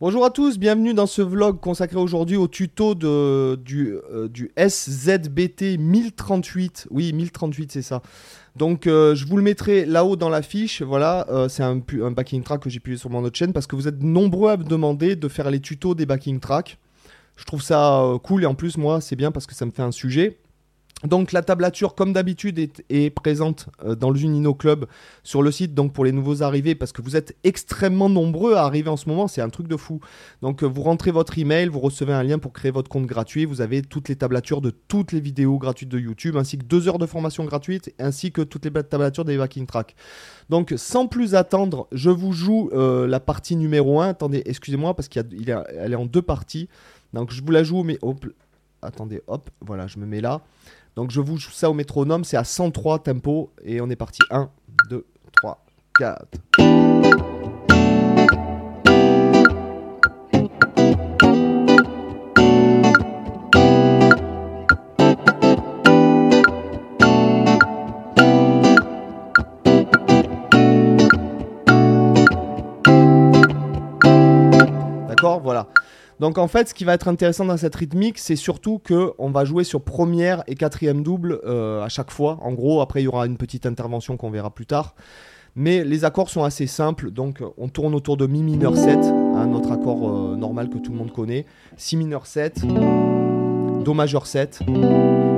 Bonjour à tous, bienvenue dans ce vlog consacré aujourd'hui au tuto du, euh, SZBT 1038. Oui, 1038 c'est ça. Donc euh, je vous le mettrai là-haut dans la fiche. Voilà, euh, c'est un, un backing track que j'ai publié sur mon autre chaîne parce que vous êtes nombreux à me demander de faire les tutos des backing tracks. Je trouve ça cool et en plus moi c'est bien parce que ça me fait un sujet. Donc la tablature comme d'habitude est, présente euh, dans le Junino Club sur le site donc pour les nouveaux arrivés parce que vous êtes extrêmement nombreux à arriver en ce moment, c'est un truc de fou. Donc euh, vous rentrez votre email, vous recevez un lien pour créer votre compte gratuit, vous avez toutes les tablatures de toutes les vidéos gratuites de YouTube ainsi que deux heures de formation gratuite ainsi que toutes les tablatures des backing tracks. Donc sans plus attendre, je vous joue euh, la partie numéro 1. Attendez, excusez-moi parce qu'elle est en deux parties. Donc je vous la joue mais hop, attendez, hop, voilà, je me mets là. Donc je vous joue ça au métronome, c'est à 103 tempo et on est parti. 1, 2, 3, 4. Donc en fait, ce qui va être intéressant dans cette rythmique, c'est surtout que on va jouer sur première et quatrième double euh, à chaque fois. En gros, après il y aura une petite intervention qu'on verra plus tard. Mais les accords sont assez simples, donc on tourne autour de mi mineur 7, un autre accord euh, normal que tout le monde connaît, si mineur 7, do majeur 7.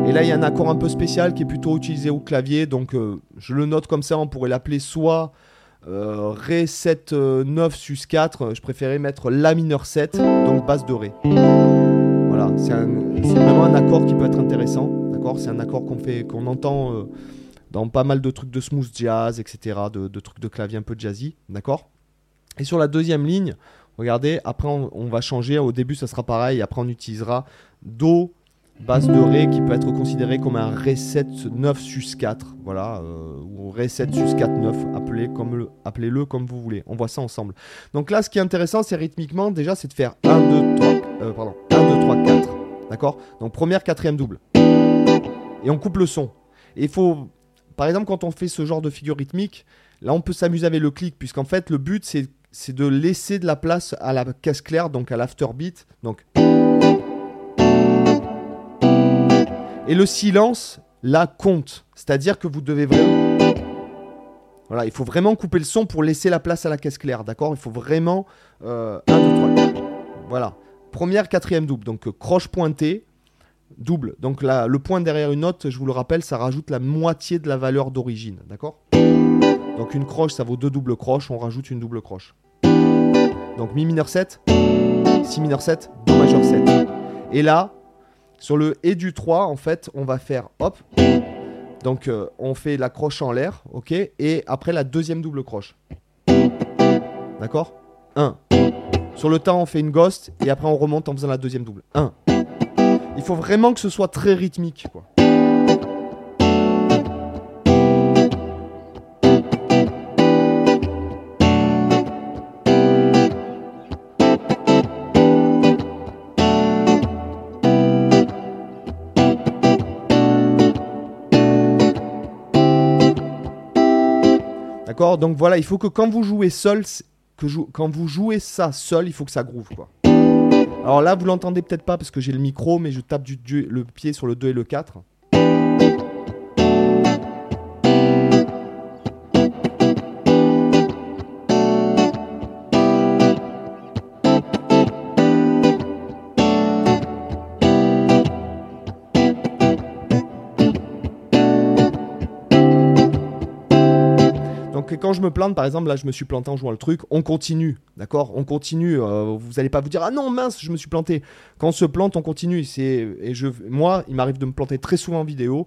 Et là, il y a un accord un peu spécial qui est plutôt utilisé au clavier, donc euh, je le note comme ça, on pourrait l'appeler soit Ré 7 euh, 9 sus 4, je préférais mettre La mineur 7, donc basse de Ré. Voilà, c'est vraiment un accord qui peut être intéressant, d'accord? C'est un accord qu'on fait, qu'on entend euh, dans pas mal de trucs de smooth jazz, etc., de, de trucs de clavier un peu jazzy, d'accord? Et sur la deuxième ligne, regardez, après on, on va changer, au début ça sera pareil, après on utilisera Do, basse de Ré qui peut être considéré comme un Ré 7 9 sus 4, voilà, euh, ou Ré 7 sus 4 9, appelez comme le, appelez-le comme vous voulez. On voit ça ensemble. Donc là, ce qui est intéressant, c'est rythmiquement déjà, c'est de faire 1 2 3 euh, pardon, 1 2 3 4. D'accord? Donc première, quatrième double. Et on coupe le son. Et il faut par exemple quand on fait ce genre de figure rythmique, là on peut s'amuser avec le clic puisqu'en fait le but c'est de laisser de la place à la caisse claire, donc à l'afterbeat. Donc Et le silence, là, compte. C'est-à-dire que vous devez vraiment. Voilà, il faut vraiment couper le son pour laisser la place à la caisse claire, d'accord? Il faut vraiment. 1, 2, 3. Voilà. Première, quatrième double. Donc, euh, croche pointée, double. Donc, là, le point derrière une note, je vous le rappelle, ça rajoute la moitié de la valeur d'origine, d'accord? Donc, une croche, ça vaut deux doubles croches. On rajoute une double croche. Donc, mi mineur 7, si mineur 7, do majeur 7. Et là, sur le et du 3, en fait, on va faire hop. Donc, euh, on fait la croche en l'air, ok Et après, la deuxième double croche. D'accord? 1. Sur le temps, on fait une ghost et après, on remonte en faisant la deuxième double. 1. Il faut vraiment que ce soit très rythmique, quoi. Donc voilà, il faut que quand vous jouez seul, vous jouez ça seul, il faut que ça groove quoi. Alors là, vous l'entendez peut-être pas parce que j'ai le micro, mais je tape le pied sur le 2 et le 4. Quand je me plante, par exemple, là je me suis planté en jouant le truc, on continue, d'accord? On continue. euh, vous n'allez pas vous dire ah non mince, je me suis planté. Quand on se plante, on continue. Et moi, il m'arrive de me planter très souvent en vidéo.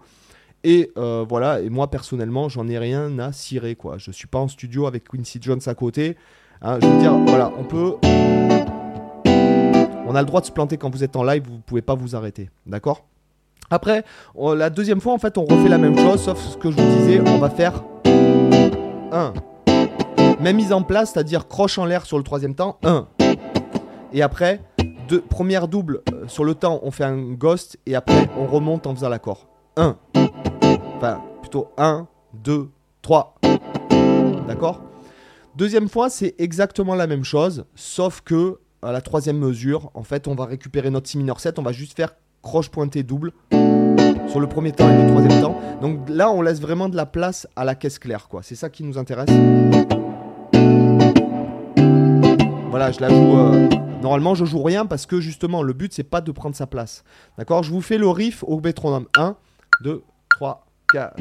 Et euh, voilà. Et moi personnellement, j'en ai rien à cirer quoi. Je suis pas en studio avec Quincy Jones à côté. Hein, je veux dire, voilà, on peut. On a le droit de se planter quand vous êtes en live. Vous pouvez pas vous arrêter, d'accord? Après, la deuxième fois, en fait, on refait la même chose, sauf ce que je vous disais, on va faire 1. Même mise en place, c'est-à-dire croche en l'air sur le troisième temps, 1. Et après, deux, première double euh, sur le temps, on fait un ghost et après on remonte en faisant l'accord. 1. Enfin, plutôt 1, 2, 3. D'accord? Deuxième fois, c'est exactement la même chose, sauf que à la troisième mesure, en fait, on va récupérer notre si mineur 7, on va juste faire croche pointée double sur le premier temps et le troisième temps. Donc là, on laisse vraiment de la place à la caisse claire, quoi. C'est ça qui nous intéresse. Voilà, je la joue. euh, Normalement, je joue rien parce que justement, le but, c'est pas de prendre sa place. D'accord? Je vous fais le riff au métronome. 1, 2, 3, 4.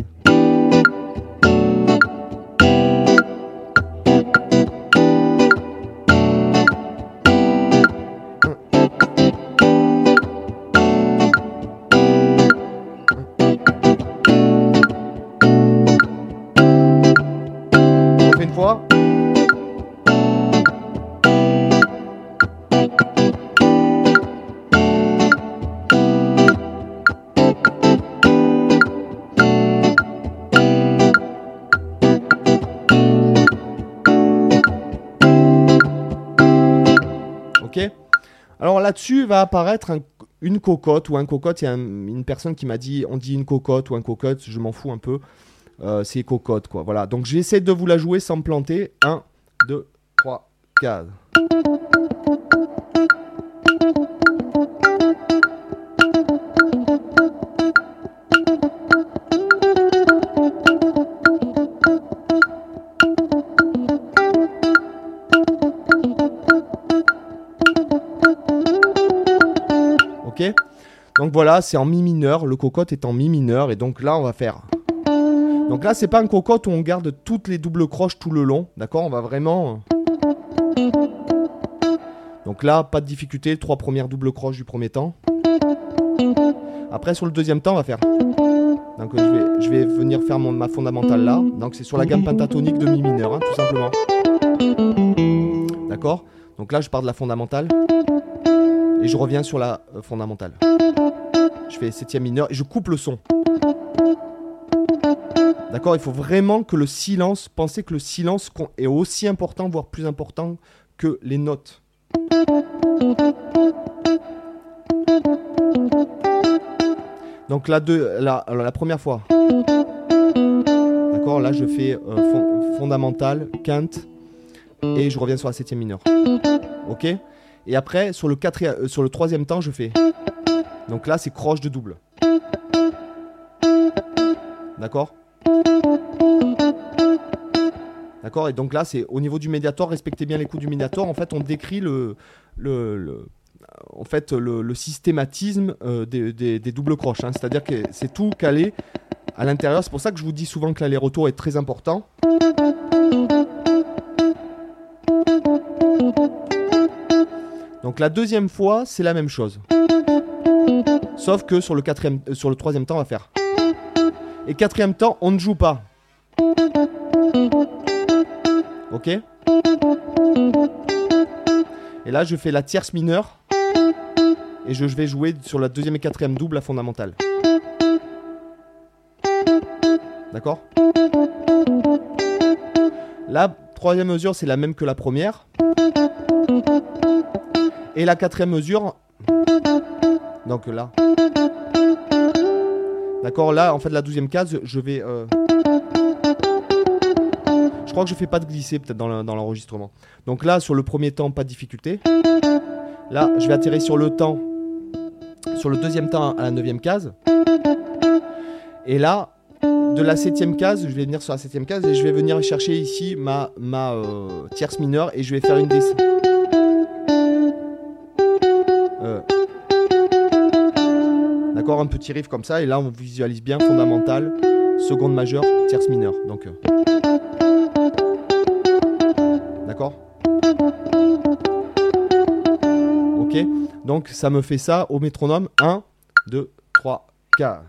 Ok Alors là-dessus va apparaître un- une cocotte ou un cocotte. Il y a un- une personne qui m'a dit on dit une cocotte ou un cocotte, je m'en fous un peu. Euh, c'est cocotte quoi. Voilà. Donc j'essaie de vous la jouer sans me planter. 1, 2, 3, 4. Ok? Donc voilà, c'est en mi mineur. Le cocotte est en mi mineur. Et donc là, on va faire. Donc là, c'est pas un cocotte où on garde toutes les doubles croches tout le long. D'accord? On va vraiment. Donc là, pas de difficulté. Trois premières doubles croches du premier temps. Après, sur le deuxième temps, on va faire. Donc je vais, je vais venir faire ma fondamentale là. Donc c'est sur la gamme pentatonique de mi mineur, hein, tout simplement. D'accord? Donc là, je pars de la fondamentale. Et je reviens sur la euh, fondamentale. Je fais septième mineur et je coupe le son. D'accord Il faut vraiment que le silence, pensez que le silence est aussi important, voire plus important que les notes. Donc la, la, première fois. D'accord Là je fais euh, fon- fondamental, quinte, et je reviens sur la septième mineure. Ok? Et après, sur le, quatrième, euh, sur le troisième temps, je fais. Donc là, c'est croche de double. D'accord? D'accord Et donc là, c'est au niveau du médiator, respectez bien les coups du médiator. En fait, on décrit le, le, en fait, le, systématisme euh, des doubles croches. hein. C'est-à-dire que c'est tout calé à l'intérieur. C'est pour ça que je vous dis souvent que l'aller-retour est très important. Donc la deuxième fois, c'est la même chose. Sauf que sur le, quatrième, euh, sur le troisième temps, on va faire. Et quatrième temps, on ne joue pas. Ok Et là, je fais la tierce mineure. Et je, vais jouer sur la deuxième et quatrième double la fondamentale. D'accord? La troisième mesure, c'est la même que la première. Et la quatrième mesure. Donc là. D'accord, là, en fait, la douzième case, je vais. euh, Je crois que je fais pas de glisser peut-être dans le- dans l'enregistrement. Donc là, sur le premier temps, pas de difficulté. Là, je vais atterrir sur le temps. Sur le deuxième temps à la neuvième case. Et là, de la septième case, je vais venir sur la septième case et je vais venir chercher ici ma, ma euh, tierce mineure et je vais faire une des. Un petit riff comme ça et là on visualise bien fondamental, seconde majeure, tierce mineure. Donc, euh, d'accord? Ok, donc ça me fait ça au métronome 1, 2, 3, 4.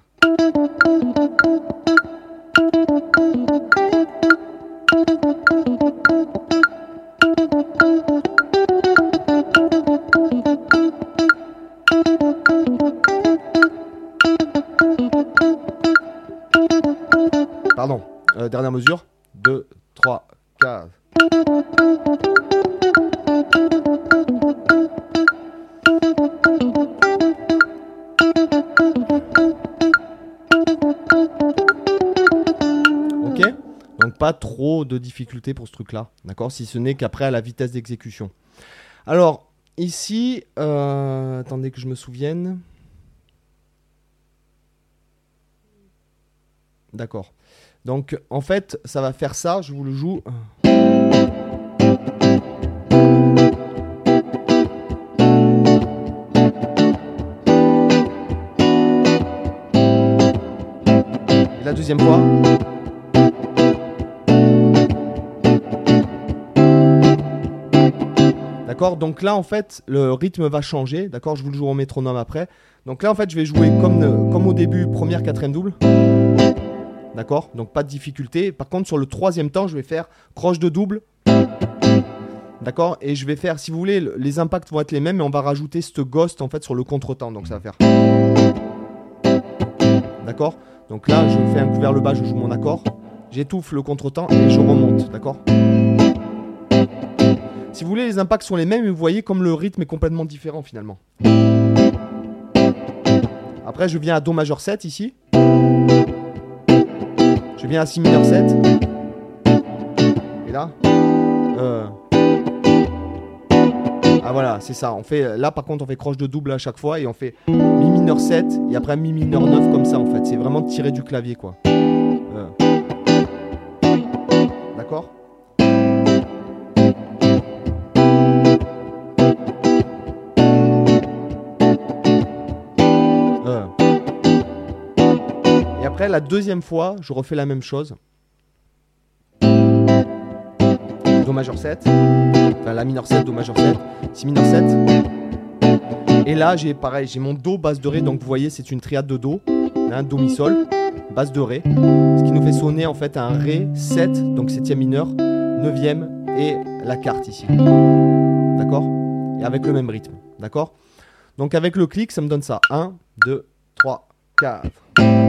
Dernière mesure 2, 3, 4. Ok Donc pas trop de difficultés pour ce truc-là, d'accord? Si ce n'est qu'après à la vitesse d'exécution. Alors, ici, euh, attendez que je me souvienne. D'accord. Donc en fait, ça va faire ça, je vous le joue. La deuxième fois. D'accord? Donc là, en fait, le rythme va changer. D'accord? Je vous le joue en métronome après. Donc là, en fait, je vais jouer comme, comme au début, première, quatrième double. D'accord? Donc pas de difficulté. Par contre, sur le troisième temps, je vais faire croche de double. D'accord? Et je vais faire, si vous voulez, les impacts vont être les mêmes, mais on va rajouter ce ghost en fait sur le contretemps. Donc ça va faire. D'accord? Donc là, je fais un coup vers le bas, je joue mon accord. J'étouffe le contretemps et je remonte. D'accord? Si vous voulez, les impacts sont les mêmes, mais vous voyez comme le rythme est complètement différent finalement. Après, je viens à Do majeur 7 ici. Viens à Si mineur 7. Et là. Euh. Ah voilà, c'est ça. On fait, là par contre, on fait croche de double à chaque fois et on fait Mi mineur 7 et après Mi mineur 9 comme ça en fait. C'est vraiment tiré du clavier quoi. Euh. D'accord? La deuxième fois, je refais la même chose. Do majeur 7. Enfin, la mineur 7, Do majeur 7. Si mineur 7. Et là, j'ai pareil, j'ai mon Do, basse de Ré. Donc vous voyez, c'est une triade de Do. Un Do, Mi, Sol, basse de Ré. Ce qui nous fait sonner en fait un Ré 7, donc septième mineur, neuvième et la carte ici. D'accord? Et avec le même rythme. D'accord? Donc avec le clic, ça me donne ça. 1, 2, 3, 4.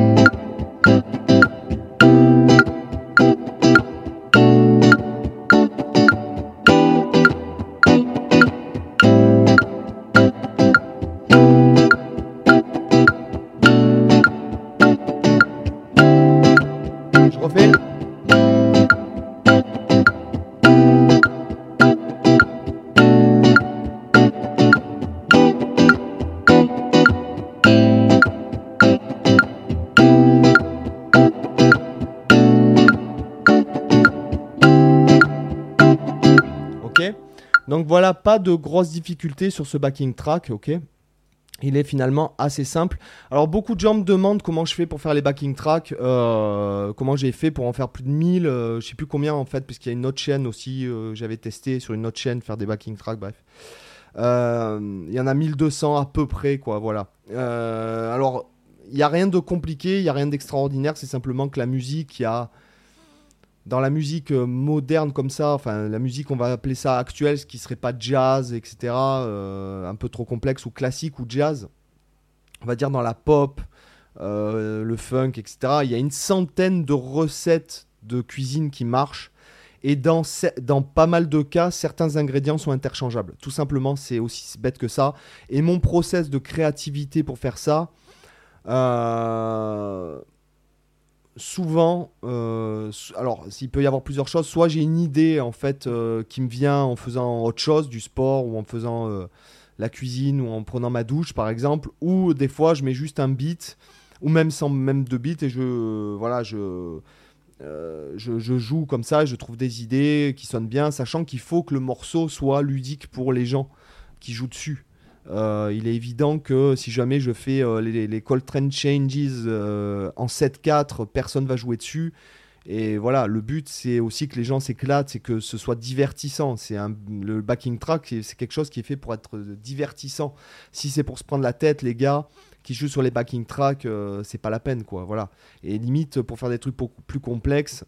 Donc voilà, pas de grosses difficultés sur ce backing track, ok il est finalement assez simple. Alors beaucoup de gens me demandent comment je fais pour faire les backing tracks, euh, comment j'ai fait pour en faire plus de 1000, euh, je sais plus combien en fait, puisqu'il y a une autre chaîne aussi, euh, j'avais testé sur une autre chaîne faire des backing tracks, bref. Il y en a 1200 à peu près, quoi, voilà. alors, il n'y a rien de compliqué, il n'y a rien d'extraordinaire, c'est simplement que la musique, il y a dans la musique euh, moderne comme ça, enfin la musique on va appeler ça actuelle, ce qui serait pas jazz, etc., euh, un peu trop complexe ou classique ou jazz, on va dire dans la pop, euh, le funk, etc., il y a une centaine de recettes de cuisine qui marchent. Et dans, dans pas mal de cas, certains ingrédients sont interchangeables. Tout simplement, c'est aussi bête que ça. Et mon process de créativité pour faire ça, souvent, euh, alors s'il peut y avoir plusieurs choses, soit j'ai une idée en fait euh, qui me vient en faisant autre chose, du sport ou en faisant euh, la cuisine ou en prenant ma douche par exemple, ou des fois je mets juste un beat ou même sans même de beat et je voilà je, je, joue comme ça, je trouve des idées qui sonnent bien, sachant qu'il faut que le morceau soit ludique pour les gens qui jouent dessus. Euh, il est évident que si jamais je fais euh, les, les, Coltrane Changes euh, en 7-4, personne va jouer dessus. Et voilà, le but c'est aussi que les gens s'éclatent, c'est que ce soit divertissant. C'est le backing track, c'est quelque chose qui est fait pour être divertissant. Si c'est pour se prendre la tête, les gars qui jouent sur les backing tracks, c'est pas la peine, quoi. Voilà. Et limite pour faire des trucs plus complexes,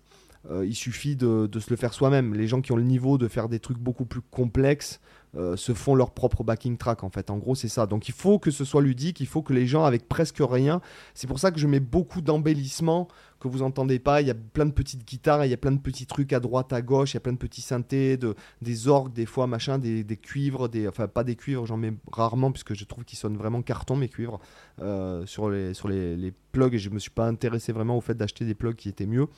il suffit de, de, se le faire soi-même. Les gens qui ont le niveau de faire des trucs beaucoup plus complexes, euh, se font leur propre backing track en fait. En gros, c'est ça. Donc il faut que ce soit ludique, il faut que les gens avec presque rien. C'est pour ça que je mets beaucoup d'embellissements que vous entendez pas. Il y a plein de petites guitares, il y a plein de petits trucs à droite, à gauche, il y a plein de petits synthés, de, des orgues des fois, machin, des, cuivres, des, enfin pas des cuivres, j'en mets rarement puisque je trouve qu'ils sonnent vraiment carton mes cuivres euh, sur, les, sur les, les plugs et je me suis pas intéressé vraiment au fait d'acheter des plugs qui étaient mieux.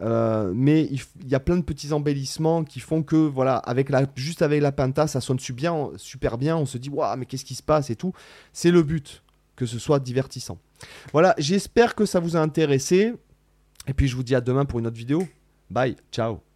Euh, mais il, y a plein de petits embellissements qui font que, voilà, avec la, juste avec la Penta, ça sonne super, super bien. On se dit, waouh, mais qu'est-ce qui se passe et tout. C'est le but, que ce soit divertissant. Voilà, j'espère que ça vous a intéressé. Et puis je vous dis à demain pour une autre vidéo. Bye, ciao.